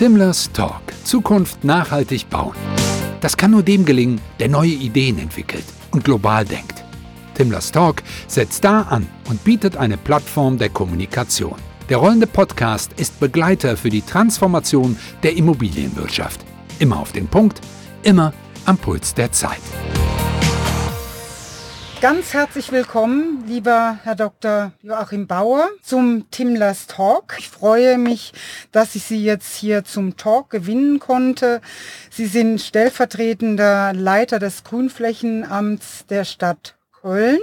Timlers Talk. Zukunft nachhaltig bauen. Das kann nur dem gelingen, der neue Ideen entwickelt und global denkt. Timlers Talk setzt da an und bietet eine Plattform der Kommunikation. Der rollende Podcast ist Begleiter für die Transformation der Immobilienwirtschaft. Immer auf den Punkt, immer am Puls der Zeit. Ganz herzlich willkommen, lieber Herr Dr. Joachim Bauer, zum Timlers Talk. Ich freue mich, dass ich Sie jetzt hier zum Talk gewinnen konnte. Sie sind stellvertretender Leiter des Grünflächenamts der Stadt Köln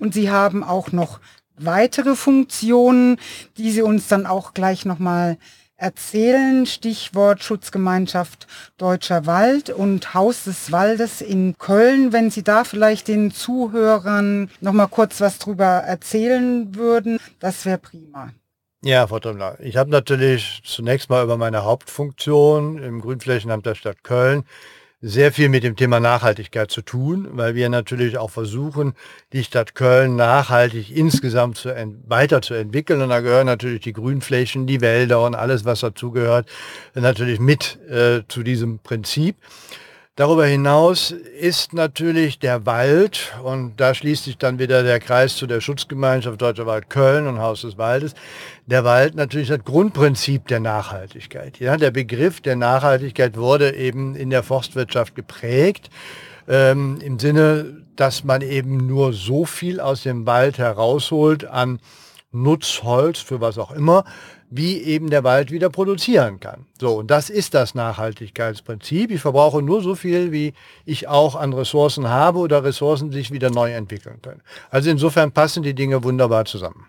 und Sie haben auch noch weitere Funktionen, die Sie uns dann auch gleich nochmal erzählen. Stichwort Schutzgemeinschaft Deutscher Wald und Haus des Waldes in Köln. Wenn Sie da vielleicht den Zuhörern noch mal kurz was drüber erzählen würden, das wäre prima. Ja, Frau Trümmler, ich habe natürlich zunächst mal über meine Hauptfunktion im Grünflächenamt der Stadt Köln sehr viel mit dem Thema Nachhaltigkeit zu tun, weil wir natürlich auch versuchen, die Stadt Köln nachhaltig insgesamt zu weiterzuentwickeln. Und da gehören natürlich die Grünflächen, die Wälder und alles, was dazugehört, natürlich mit äh, zu diesem Prinzip. Darüber hinaus ist natürlich der Wald, und da schließt sich dann wieder der Kreis zu der Schutzgemeinschaft Deutscher Wald Köln und Haus des Waldes, der Wald natürlich das Grundprinzip der Nachhaltigkeit. Ja, der Begriff der Nachhaltigkeit wurde eben in der Forstwirtschaft geprägt, ähm, im Sinne, dass man eben nur so viel aus dem Wald herausholt an Nutzholz für was auch immer, wie eben der Wald wieder produzieren kann. So, und das ist das Nachhaltigkeitsprinzip. Ich verbrauche nur so viel, wie ich auch an Ressourcen habe oder Ressourcen sich wieder neu entwickeln können. Also insofern passen die Dinge wunderbar zusammen.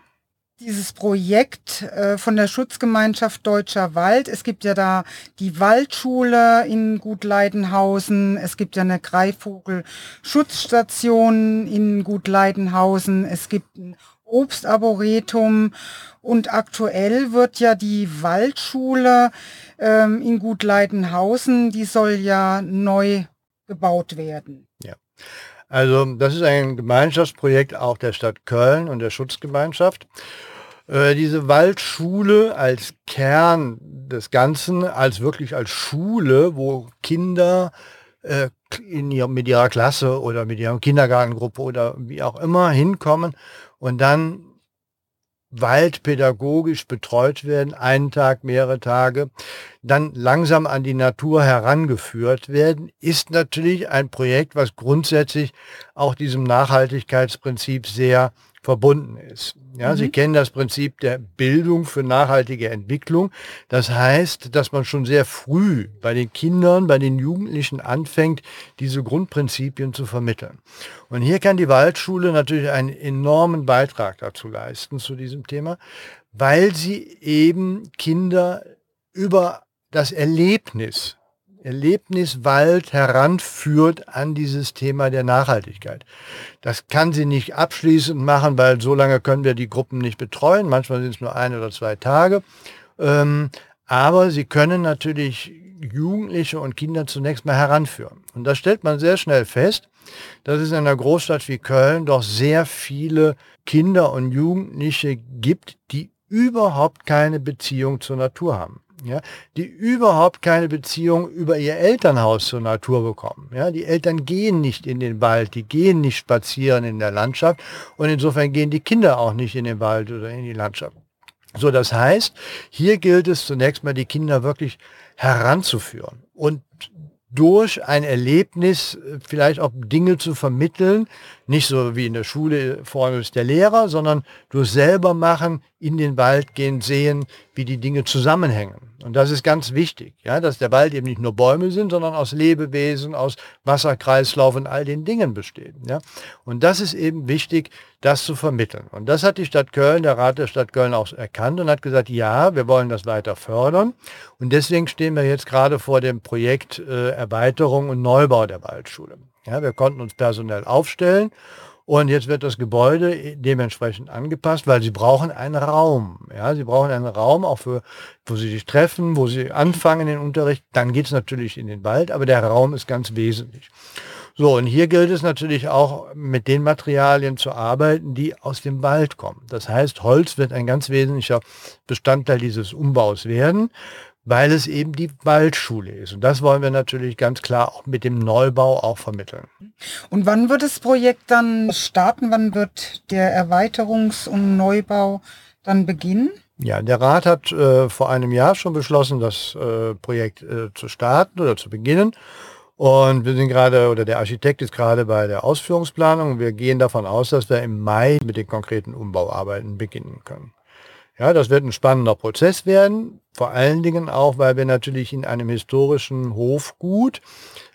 Dieses Projekt äh, von der Schutzgemeinschaft Deutscher Wald, es gibt ja da die Waldschule in Gut Leidenhausen, es gibt ja eine Greifvogel-Schutzstation in Gut Leidenhausen, es gibt ein Obstarboretum und aktuell wird ja die Waldschule ähm, in Gut Leidenhausen, die soll ja neu gebaut werden. Ja. Also das ist ein Gemeinschaftsprojekt auch der Stadt Köln und der Schutzgemeinschaft. Äh, diese Waldschule als Kern des Ganzen, als wirklich als Schule, wo Kinder äh, in ihr, mit ihrer Klasse oder mit ihrer Kindergartengruppe oder wie auch immer hinkommen und dann waldpädagogisch betreut werden, einen Tag, mehrere Tage, dann langsam an die Natur herangeführt werden, ist natürlich ein Projekt, was grundsätzlich auch diesem Nachhaltigkeitsprinzip sehr verbunden ist. Ja, mhm. Sie kennen das Prinzip der Bildung für nachhaltige Entwicklung. Das heißt, dass man schon sehr früh bei den Kindern, bei den Jugendlichen anfängt, diese Grundprinzipien zu vermitteln. Und hier kann die Waldschule natürlich einen enormen Beitrag dazu leisten, zu diesem Thema, weil sie eben Kinder über das Erlebnis Erlebniswald heranführt an dieses Thema der Nachhaltigkeit. Das kann sie nicht abschließend machen, weil so lange können wir die Gruppen nicht betreuen. Manchmal sind es nur ein oder zwei Tage. Ähm, aber sie können natürlich Jugendliche und Kinder zunächst mal heranführen. Und da stellt man sehr schnell fest, dass es in einer Großstadt wie Köln doch sehr viele Kinder und Jugendliche gibt, die überhaupt keine Beziehung zur Natur haben ja, die überhaupt keine Beziehung über ihr Elternhaus zur Natur bekommen. Ja, die Eltern gehen nicht in den Wald, die gehen nicht spazieren in der Landschaft und insofern gehen die Kinder auch nicht in den Wald oder in die Landschaft. So, das heißt, hier gilt es zunächst mal, die Kinder wirklich heranzuführen und durch ein Erlebnis äh, vielleicht auch Dinge zu vermitteln, nicht so wie in der Schule vorne ist der Lehrer, sondern durch selber machen, in den Wald gehen, sehen, wie die Dinge zusammenhängen. Und das ist ganz wichtig, ja, dass der Wald eben nicht nur Bäume sind, sondern aus Lebewesen, aus Wasserkreislauf und all den Dingen besteht. Ja. Und das ist eben wichtig, das zu vermitteln. Und das hat die Stadt Köln, der Rat der Stadt Köln auch erkannt und hat gesagt, ja, wir wollen das weiter fördern. Und deswegen stehen wir jetzt gerade vor dem Projekt äh, Erweiterung und Neubau der Waldschule. Ja, wir konnten uns personell aufstellen und jetzt wird das Gebäude dementsprechend angepasst, weil sie brauchen einen Raum. Ja, sie brauchen einen Raum auch für, wo sie sich treffen, wo sie anfangen den Unterricht. Dann geht es natürlich in den Wald, aber der Raum ist ganz wesentlich. So, und hier gilt es natürlich auch mit den Materialien zu arbeiten, die aus dem Wald kommen. Das heißt, Holz wird ein ganz wesentlicher Bestandteil dieses Umbaus werden weil es eben die Waldschule ist. Und das wollen wir natürlich ganz klar auch mit dem Neubau auch vermitteln. Und wann wird das Projekt dann starten? Wann wird der Erweiterungs- und Neubau dann beginnen? Ja, der Rat hat äh, vor einem Jahr schon beschlossen, das äh, Projekt äh, zu starten oder zu beginnen. Und wir sind gerade, oder der Architekt ist gerade bei der Ausführungsplanung. Wir gehen davon aus, dass wir im Mai mit den konkreten Umbauarbeiten beginnen können. Ja, das wird ein spannender Prozess werden, vor allen Dingen auch, weil wir natürlich in einem historischen Hofgut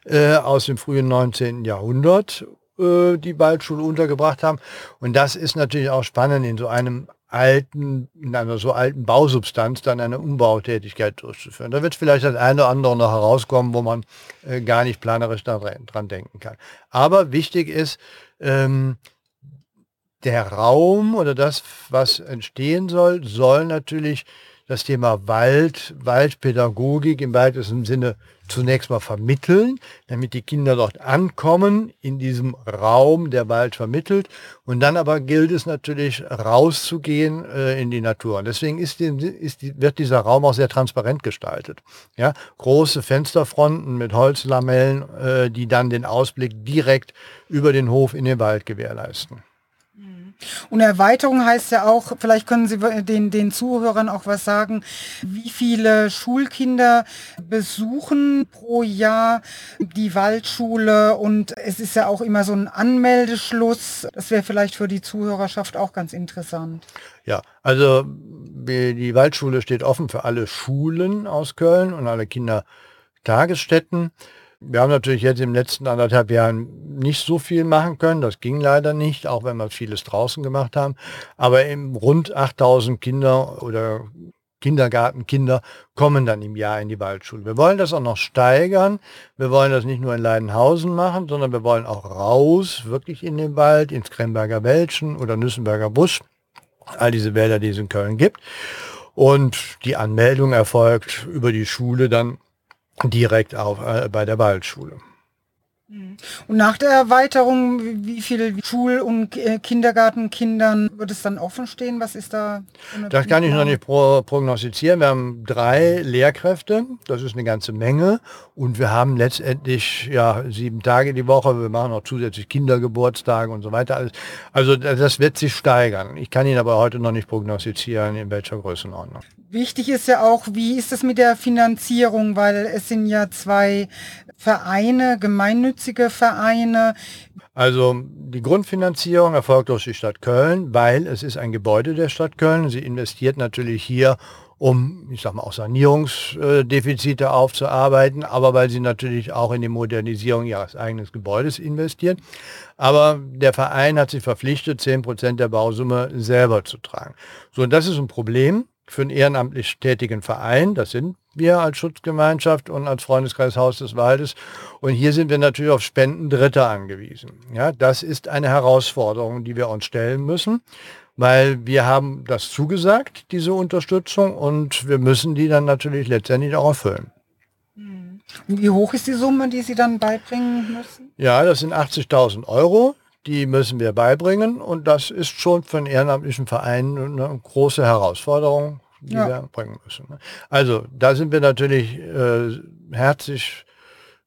äh, aus dem frühen 19. Jahrhundert äh, die Waldschule untergebracht haben. Und das ist natürlich auch spannend in so einem alten, in einer so alten Bausubstanz dann eine Umbautätigkeit durchzuführen. Da wird vielleicht das eine oder andere noch herauskommen, wo man äh, gar nicht planerisch daran, dran denken kann. Aber wichtig ist, ähm, der Raum oder das, was entstehen soll, soll natürlich das Thema Wald, Waldpädagogik im weitesten Sinne zunächst mal vermitteln, damit die Kinder dort ankommen, in diesem Raum, der Wald vermittelt. Und dann aber gilt es natürlich rauszugehen äh, in die Natur. Und deswegen ist ist wird dieser Raum auch sehr transparent gestaltet. Ja, große Fensterfronten mit Holzlamellen, äh, die dann den Ausblick direkt über den Hof in den Wald gewährleisten. Und Erweiterung heißt ja auch, vielleicht können Sie den, den Zuhörern auch was sagen, wie viele Schulkinder besuchen pro Jahr die Waldschule und es ist ja auch immer so ein Anmeldeschluss. Das wäre vielleicht für die Zuhörerschaft auch ganz interessant. Ja, also die Waldschule steht offen für alle Schulen aus Köln und alle Kindertagesstätten. Wir haben natürlich jetzt im letzten anderthalb Jahren nicht so viel machen können. Das ging leider nicht, auch wenn wir vieles draußen gemacht haben. Aber im rund 8000 Kinder oder Kindergartenkinder kommen dann im Jahr in die Waldschule. Wir wollen das auch noch steigern. Wir wollen das nicht nur in Leidenhausen machen, sondern wir wollen auch raus, wirklich in den Wald, ins Kremberger Wäldchen oder Nüssenberger Busch. All diese Wälder, die es in Köln gibt. Und die Anmeldung erfolgt über die Schule dann direkt auf, äh, bei der Waldschule. Und nach der Erweiterung, wie viele Schul- und äh, Kindergartenkindern wird es dann offen stehen? Was ist da? Das kann ich noch nicht pro prognostizieren. Wir haben drei Lehrkräfte, das ist eine ganze Menge. Und wir haben letztendlich ja sieben Tage die Woche. Wir machen auch zusätzlich Kindergeburtstage und so weiter. Also das wird sich steigern. Ich kann Ihnen aber heute noch nicht prognostizieren, in welcher Größenordnung. Wichtig ist ja auch, wie ist es mit der Finanzierung, weil es sind ja zwei Vereine, gemeinnützige Vereine. Also die Grundfinanzierung erfolgt durch die Stadt Köln, weil es ist ein Gebäude der Stadt Köln. Sie investiert natürlich hier, um, ich sag mal, auch Sanierungsdefizite aufzuarbeiten, aber weil sie natürlich auch in die Modernisierung ihres eigenen Gebäudes investieren. Aber der Verein hat sich verpflichtet, 10 Prozent der Bausumme selber zu tragen. So, und das ist ein Problem für einen ehrenamtlich tätigen Verein. Das sind wir als Schutzgemeinschaft und als Freundeskreis Haus des Waldes. Und hier sind wir natürlich auf Spenden Dritter angewiesen. Ja, das ist eine Herausforderung, die wir uns stellen müssen, weil wir haben das zugesagt, diese Unterstützung, und wir müssen die dann natürlich letztendlich auch erfüllen. Hm. Wie hoch ist die Summe, die Sie dann beibringen müssen? Ja, das sind 80.000 Euro. Die müssen wir beibringen und das ist schon für einen ehrenamtlichen Verein eine große Herausforderung, die ja. wir bringen müssen. Ne? Also da sind wir natürlich äh, herzlich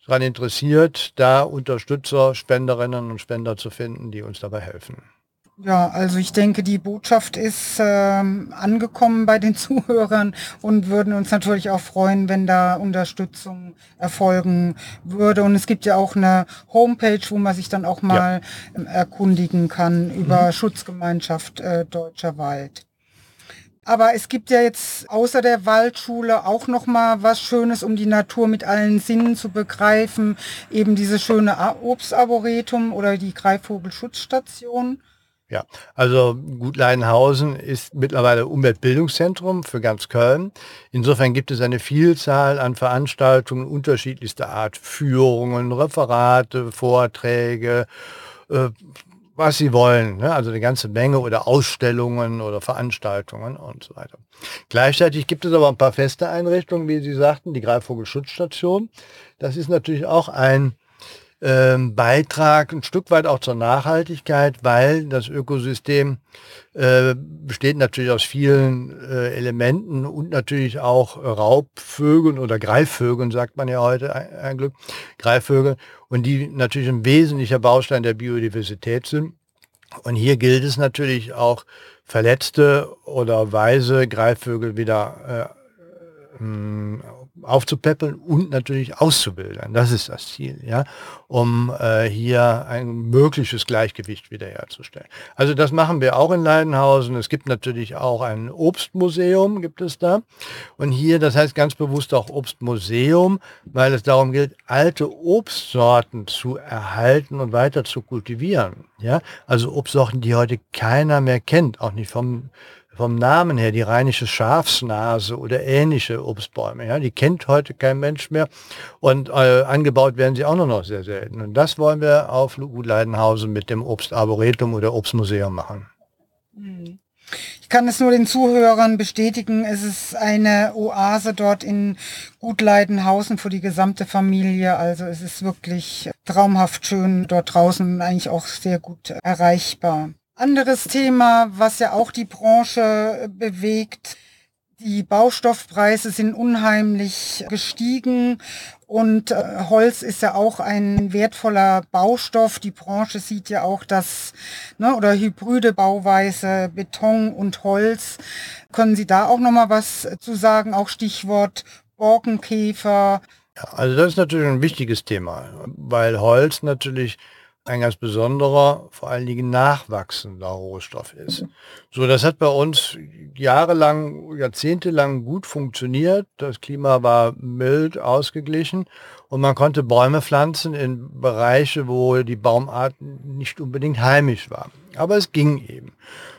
daran interessiert, da Unterstützer, Spenderinnen und Spender zu finden, die uns dabei helfen. Ja, also ich denke, die Botschaft ist ähm, angekommen bei den Zuhörern und würden uns natürlich auch freuen, wenn da Unterstützung erfolgen würde. Und es gibt ja auch eine Homepage, wo man sich dann auch mal ja. ähm, erkundigen kann über mhm. Schutzgemeinschaft äh, Deutscher Wald. Aber es gibt ja jetzt außer der Waldschule auch noch mal was Schönes, um die Natur mit allen Sinnen zu begreifen. Eben diese schöne Obstarboretum oder die Greifvogelschutzstation. Ja, also Gut Leidenhausen ist mittlerweile Umweltbildungszentrum für ganz Köln. Insofern gibt es eine Vielzahl an Veranstaltungen unterschiedlichster Art, Führungen, Referate, Vorträge, äh, was sie wollen, ne? also eine ganze Menge oder Ausstellungen oder Veranstaltungen und so weiter. Gleichzeitig gibt es aber ein paar feste Einrichtungen, wie Sie sagten, die Greifvogelschutzstation. Das ist natürlich auch ein ähm, Beitrag ein Stück weit auch zur Nachhaltigkeit, weil das Ökosystem äh, besteht natürlich aus vielen äh, Elementen und natürlich auch Raubvögeln oder Greifvögeln, sagt man ja heute ein, Glück, Greifvögeln, und die natürlich ein wesentlicher Baustein der Biodiversität sind. Und hier gilt es natürlich auch, verletzte oder weise Greifvögel wieder äh, aufzupäppeln und natürlich auszubilden. Das ist das Ziel, ja, um äh, hier ein mögliches Gleichgewicht wiederherzustellen. Also das machen wir auch in Leidenhausen. Es gibt natürlich auch ein Obstmuseum, gibt es da. Und hier, das heißt ganz bewusst auch Obstmuseum, weil es darum geht, alte Obstsorten zu erhalten und weiter zu kultivieren. Ja, also Obstsorten, die heute keiner mehr kennt, auch nicht vom vom Namen her, die rheinische Schafsnase oder ähnliche Obstbäume, ja, die kennt heute kein Mensch mehr und äh, angebaut werden sie auch nur noch sehr selten. Und das wollen wir auf Gut Leidenhausen mit dem Obstarboretum oder Obstmuseum machen. Ich kann es nur den Zuhörern bestätigen, es ist eine Oase dort in Gut Leidenhausen für die gesamte Familie. Also es ist wirklich traumhaft schön dort draußen und eigentlich auch sehr gut erreichbar. Anderes Thema, was ja auch die Branche bewegt, die Baustoffpreise sind unheimlich gestiegen und äh, Holz ist ja auch ein wertvoller Baustoff. Die Branche sieht ja auch das, ne, oder hybride Bauweise, Beton und Holz. Können Sie da auch nochmal was zu sagen? Auch Stichwort Borkenkäfer. Also das ist natürlich ein wichtiges Thema, weil Holz natürlich ein ganz besonderer, vor allen Dingen nachwachsender Rohstoff ist. So, das hat bei uns jahrelang, jahrzehntelang gut funktioniert. Das Klima war mild, ausgeglichen und man konnte Bäume pflanzen in Bereiche, wo die Baumart nicht unbedingt heimisch war. Aber es ging eben.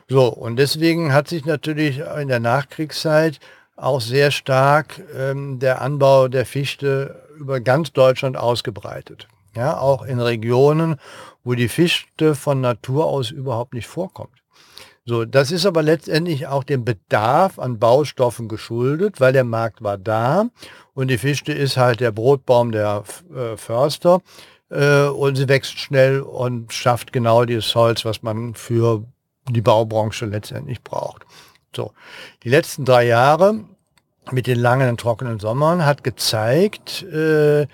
So, und deswegen hat sich natürlich in der Nachkriegszeit auch sehr stark ähm, der Anbau der Fichte über ganz Deutschland ausgebreitet ja, auch in Regionen, wo die Fichte von Natur aus überhaupt nicht vorkommt. So, das ist aber letztendlich auch dem Bedarf an Baustoffen geschuldet, weil der Markt war da und die Fichte ist halt der Brotbaum der äh, Förster äh, und sie wächst schnell und schafft genau dieses Holz, was man für die Baubranche letztendlich braucht. So, die letzten drei Jahre mit den langen trockenen Sommern hat gezeigt, äh,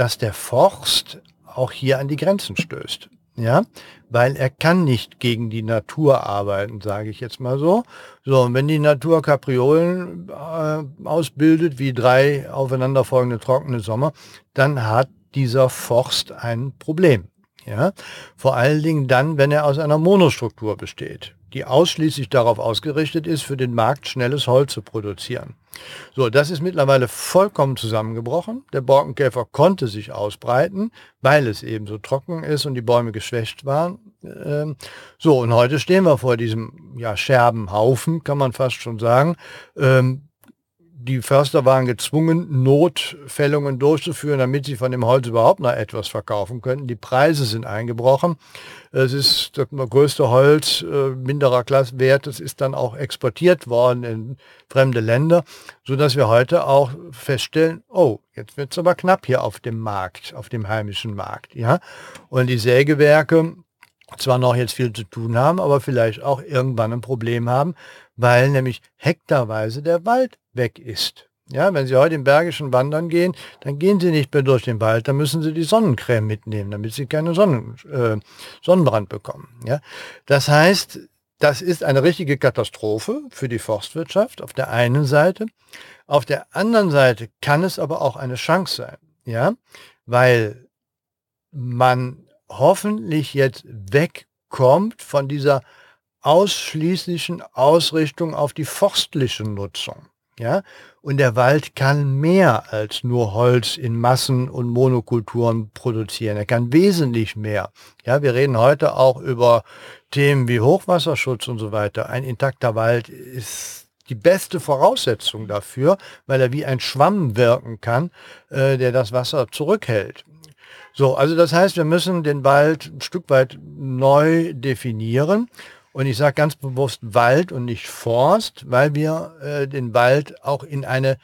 dass der Forst auch hier an die Grenzen stößt. Ja, weil er kann nicht gegen die Natur arbeiten, sage ich jetzt mal so. So, und wenn die Natur Kapriolen äh, ausbildet, wie drei aufeinanderfolgende trockene Sommer, dann hat dieser Forst ein Problem. Ja, vor allen Dingen dann, wenn er aus einer Monostruktur besteht die ausschließlich darauf ausgerichtet ist, für den Markt schnelles Holz zu produzieren. So, das ist mittlerweile vollkommen zusammengebrochen. Der Borkenkäfer konnte sich ausbreiten, weil es eben so trocken ist und die Bäume geschwächt waren. Ähm, so, und heute stehen wir vor diesem ja, Scherbenhaufen, kann man fast schon sagen. Ähm, die Förster waren gezwungen, Notfällungen durchzuführen, damit sie von dem Holz überhaupt noch etwas verkaufen könnten. Die Preise sind eingebrochen. Es ist das größte Holz äh, minderer Klasswert. Es ist dann auch exportiert worden in fremde Länder, so dass wir heute auch feststellen, oh, jetzt wird es aber knapp hier auf dem Markt, auf dem heimischen Markt. Ja? Und die Sägewerke zwar noch jetzt viel zu tun haben, aber vielleicht auch irgendwann ein Problem haben, weil nämlich hektarweise der Wald weg ist. Ja, wenn Sie heute im Bergischen wandern gehen, dann gehen Sie nicht mehr durch den Wald, dann müssen Sie die Sonnencreme mitnehmen, damit Sie keine Sonnen, äh, Sonnenbrand bekommen. Ja, das heißt, das ist eine richtige Katastrophe für die Forstwirtschaft auf der einen Seite. Auf der anderen Seite kann es aber auch eine Chance sein, ja, weil man hoffentlich jetzt wegkommt von dieser ausschließlichen Ausrichtung auf die forstliche Nutzung. Ja? Und der Wald kann mehr als nur Holz in Massen und Monokulturen produzieren. Er kann wesentlich mehr. Ja, wir reden heute auch über Themen wie Hochwasserschutz und so weiter. Ein intakter Wald ist die beste Voraussetzung dafür, weil er wie ein Schwamm wirken kann, äh, der das Wasser zurückhält. So, also das heißt, wir müssen den Wald ein Stück weit neu definieren und ich sage ganz bewusst Wald und nicht Forst, weil wir äh, den Wald auch in eine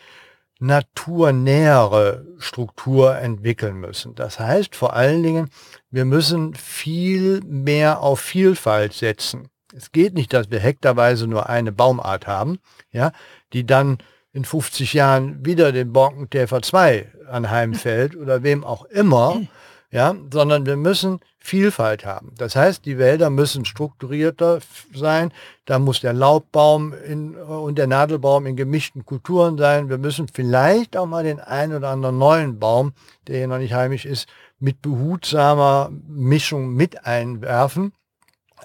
naturnähere Struktur entwickeln müssen. Das heißt vor allen Dingen, wir müssen viel mehr auf Vielfalt setzen. Es geht nicht, dass wir hektarweise nur eine Baumart haben, ja, die dann in 50 Jahren wieder den Borkenkäfer 2 anheimfällt oder wem auch immer, ja, sondern wir müssen Vielfalt haben. Das heißt, die Wälder müssen strukturierter sein. Da muss der Laubbaum in, und der Nadelbaum in gemischten Kulturen sein. Wir müssen vielleicht auch mal den einen oder anderen neuen Baum, der hier noch nicht heimisch ist, mit behutsamer Mischung mit einwerfen.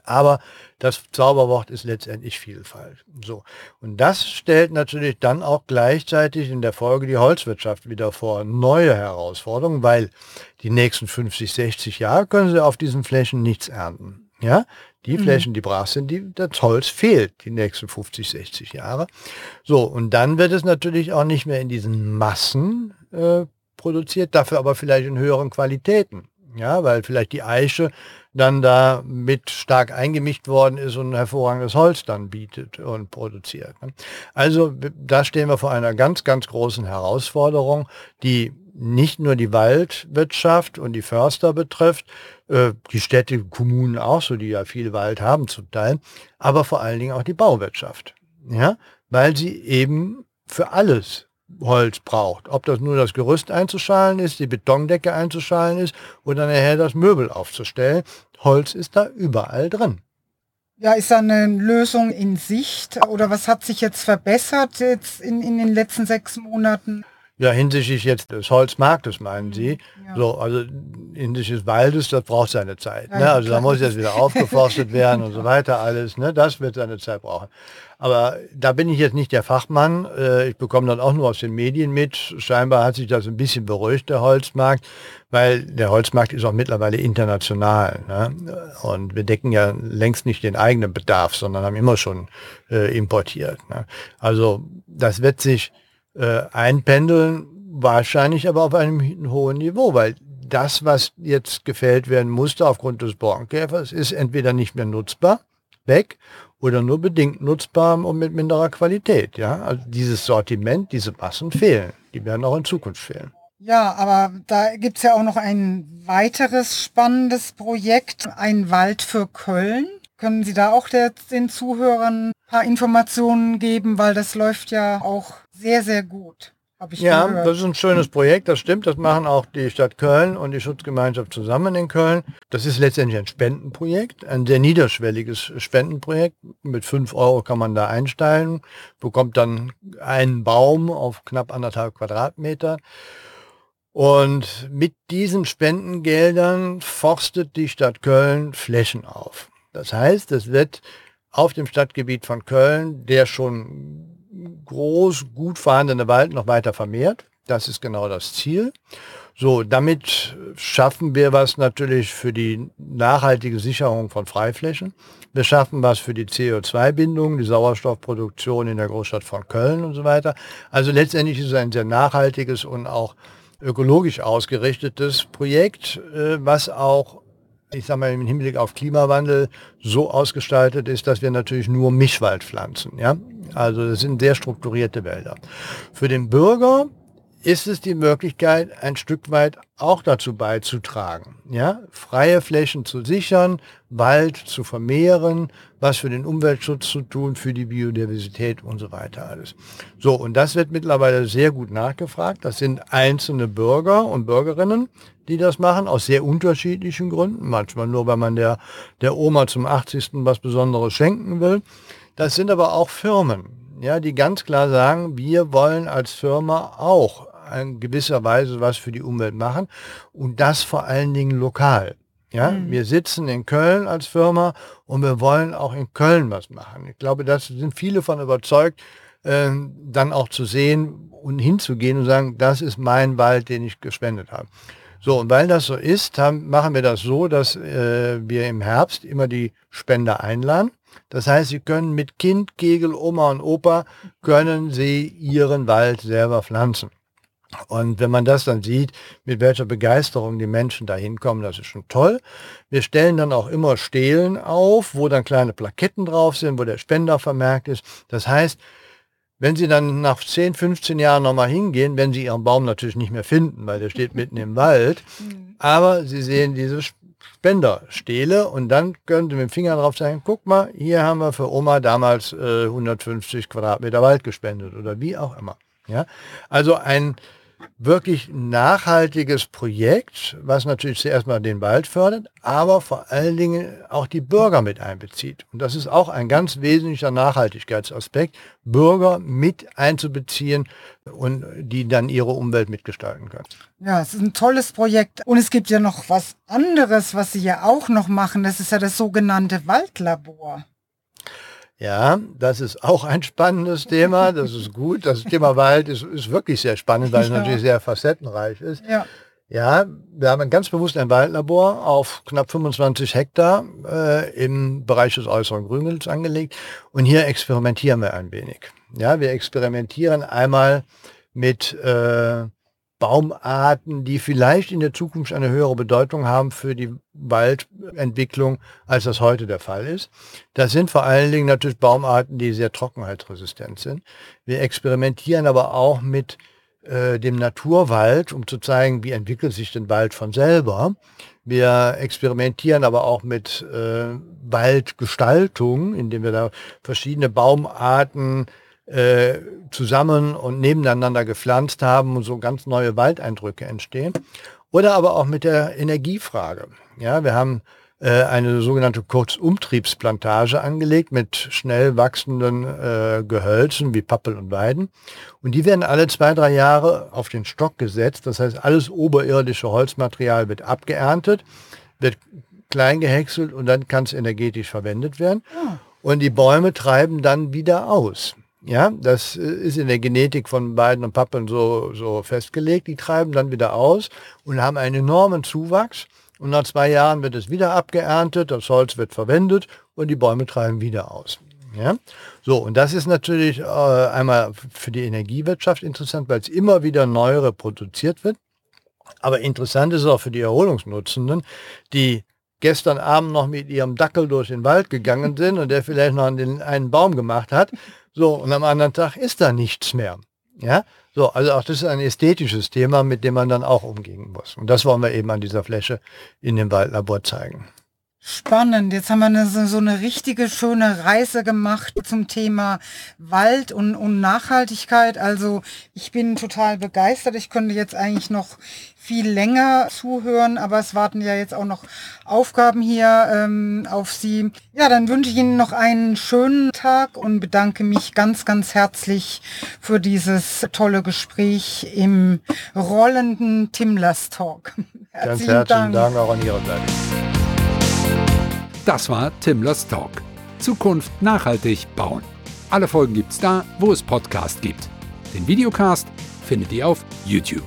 Aber das Zauberwort ist letztendlich Vielfalt. So. Und das stellt natürlich dann auch gleichzeitig in der Folge die Holzwirtschaft wieder vor neue Herausforderungen, weil die nächsten 50, 60 Jahre können sie auf diesen Flächen nichts ernten. Ja, die mhm. Flächen, die brach sind, die, das Holz fehlt die nächsten 50, 60 Jahre. So, und dann wird es natürlich auch nicht mehr in diesen Massen äh, produziert, dafür aber vielleicht in höheren Qualitäten. Ja, weil vielleicht die Eiche dann da mit stark eingemischt worden ist und ein hervorragendes Holz dann bietet und produziert. Ne? Also da stehen wir vor einer ganz, ganz großen Herausforderung, die nicht nur die Waldwirtschaft und die Förster betrifft, äh, die Städte, Kommunen auch so, die ja viel Wald haben zum Teil, aber vor allen Dingen auch die Bauwirtschaft. Ja, weil sie eben für alles Holz braucht. Ob das nur das Gerüst einzuschalen ist, die Betondecke einzuschalen ist oder nachher das Möbel aufzustellen. Holz ist da überall drin. Ja, ist da eine Lösung in Sicht oder was hat sich jetzt verbessert jetzt in, in den letzten sechs Monaten? Ja, hinsichtlich jetzt des Holzmarktes meinen Sie. Ja. So, also hinsichtlich des Waldes, das braucht seine Zeit. Ne? Also da muss jetzt wieder aufgeforstet werden und so weiter alles. Ne? Das wird seine Zeit brauchen. Aber da bin ich jetzt nicht der Fachmann. Äh, ich bekomme dann auch nur aus den Medien mit. Scheinbar hat sich das ein bisschen beruhigt, der Holzmarkt, weil der Holzmarkt ist auch mittlerweile international. Ne? Und wir decken ja längst nicht den eigenen Bedarf, sondern haben immer schon äh, importiert. Ne? Also das wird sich äh, einpendeln, wahrscheinlich aber auf einem hohen Niveau, weil das, was jetzt gefällt werden musste aufgrund des Borkenkäfers, ist entweder nicht mehr nutzbar, weg, oder nur bedingt nutzbar und mit minderer Qualität. Ja? Also dieses Sortiment, diese Massen fehlen. Die werden auch in Zukunft fehlen. Ja, aber da gibt's ja auch noch ein weiteres spannendes Projekt, ein Wald für Köln. Können Sie da auch der, den Zuhörern ein paar Informationen geben, weil das läuft ja auch sehr, sehr gut. ja, gehört. das ist ein schönes Projekt, das stimmt. Das machen auch die Stadt Köln und die Schutzgemeinschaft zusammen in Köln. Das ist letztendlich ein Spendenprojekt, ein sehr niederschwelliges Spendenprojekt. Mit fünf Euro kann man da einsteigen, bekommt dann einen Baum auf knapp anderthalb Quadratmeter. Und mit diesen Spendengeldern forstet die Stadt Köln Flächen auf. Das heißt, es wird auf dem Stadtgebiet von Köln der schon groß, gut vorhandene Wald noch weiter vermehrt. Das ist genau das Ziel. So, damit schaffen wir was natürlich für die nachhaltige Sicherung von Freiflächen. Wir schaffen was für die CO2-Bindung, die Sauerstoffproduktion in der Großstadt von Köln und so weiter. Also letztendlich ist es ein sehr nachhaltiges und auch ökologisch ausgerichtetes Projekt, äh, was auch ich sage mal, im Hinblick auf Klimawandel so ausgestaltet ist, dass wir natürlich nur Mischwald pflanzen. Ja? Also das sind sehr strukturierte Wälder. Für den Bürger ist es die Möglichkeit, ein Stück weit auch dazu beizutragen, ja, freie Flächen zu sichern, Wald zu vermehren, was für den Umweltschutz zu tun, für die Biodiversität und so weiter alles. So, und das wird mittlerweile sehr gut nachgefragt. Das sind einzelne Bürger und Bürgerinnen, die das machen, aus sehr unterschiedlichen Gründen. Manchmal nur, weil man der, der Oma zum 80. was Besonderes schenken will. Das sind aber auch Firmen, ja, die ganz klar sagen, wir wollen als Firma auch in gewisser Weise was für die Umwelt machen und das vor allen Dingen lokal. Ja, mhm. wir sitzen in Köln als Firma und wir wollen auch in Köln was machen. Ich glaube, da sind viele von überzeugt, äh, dann auch zu sehen und hinzugehen und sagen, das ist mein Wald, den ich gespendet habe. So, und weil das so ist, haben, machen wir das so, dass äh, wir im Herbst immer die Spender einladen. Das heißt, sie können mit Kind, Kegel, Oma und Opa, können sie ihren Wald selber pflanzen. Und wenn man das dann sieht, mit welcher Begeisterung die Menschen da hinkommen, das ist schon toll. Wir stellen dann auch immer Stelen auf, wo dann kleine Plaketten drauf sind, wo der Spender vermerkt ist. Das heißt, Wenn Sie dann nach 10, 15 Jahren nochmal hingehen, werden Sie Ihren Baum natürlich nicht mehr finden, weil der steht mitten im Wald. Mhm. Aber Sie sehen diese Spenderstele und dann können Sie mit dem Finger drauf sagen, guck mal, hier haben wir für Oma damals äh, 150 Quadratmeter Wald gespendet oder wie auch immer. Ja? Also ein wirklich nachhaltiges Projekt, was natürlich zuerst mal den Wald fördert, aber vor allen Dingen auch die Bürger mit einbezieht. Und das ist auch ein ganz wesentlicher Nachhaltigkeitsaspekt, Bürger mit einzubeziehen und die dann ihre Umwelt mitgestalten können. Ja, es ist ein tolles Projekt. Und es gibt ja noch was anderes, was Sie ja auch noch machen. Das ist ja das sogenannte Waldlabor. Ja, das ist auch ein spannendes Thema. Das ist gut. Das Thema Wald ist, ist wirklich sehr spannend, weil es natürlich sehr facettenreich ist. Ja. Ja, wir haben ganz bewusst ein Waldlabor auf knapp 25 Hektar äh, im Bereich des äußeren Grüngels angelegt. Und hier experimentieren wir ein wenig. Ja, wir experimentieren einmal mit äh, Baumarten, die vielleicht in der Zukunft eine höhere Bedeutung haben für die Waldentwicklung, als das heute der Fall ist. Das sind vor allen Dingen natürlich Baumarten, die sehr trockenheitsresistent sind. Wir experimentieren aber auch mit äh, dem Naturwald, um zu zeigen, wie entwickelt sich den Wald von selber. Wir experimentieren aber auch mit äh, Waldgestaltung, indem wir da verschiedene Baumarten äh, zusammen und nebeneinander gepflanzt haben und so ganz neue Waldeindrücke entstehen. Oder aber auch mit der Energiefrage. Ja, wir haben äh, eine sogenannte Kurzumtriebsplantage angelegt mit schnell wachsenden äh, Gehölzen wie Pappel und Weiden. Und die werden alle zwei, drei Jahre auf den Stock gesetzt. Das heißt, alles oberirdische Holzmaterial wird abgeerntet, wird klein gehäckselt und dann kann es energetisch verwendet werden. Ah. Und die Bäume treiben dann wieder aus. Ja, das äh, ist in der Genetik von beiden und Pappeln so, so festgelegt. Die treiben dann wieder aus und haben einen enormen Zuwachs. Und nach zwei Jahren wird es wieder abgeerntet, das Holz wird verwendet und die Bäume treiben wieder aus. Ja? So, und das ist natürlich äh, einmal für die Energiewirtschaft interessant, weil es immer wieder neu reproduziert wird. Aber interessant ist es auch für die Erholungsnutzenden, die gestern Abend noch mit ihrem Dackel durch den Wald gegangen sind und der vielleicht noch den, einen Baum gemacht hat so, und am anderen Tag ist da nichts mehr. Ja, so, also auch das ist ein ästhetisches Thema, mit dem man dann auch umgehen muss. Und das wollen wir eben an dieser Fläche in dem Waldlabor zeigen. Spannend. Jetzt haben wir eine, so eine richtige schöne Reise gemacht zum Thema Wald und, und Nachhaltigkeit. Also ich bin total begeistert. Ich könnte jetzt eigentlich noch viel länger zuhören, aber es warten ja jetzt auch noch Aufgaben hier ähm, auf Sie. Ja, dann wünsche ich Ihnen noch einen schönen Tag und bedanke mich ganz, ganz herzlich für dieses tolle Gespräch im rollenden Timlers Talk. Herzlichen ganz herzlichen Dank. Dank auch an Ihrer Seite. Das war Timlers Talk. Zukunft nachhaltig bauen. Alle Folgen gibt's da, wo es Podcast gibt. Den Videocast findet ihr auf YouTube.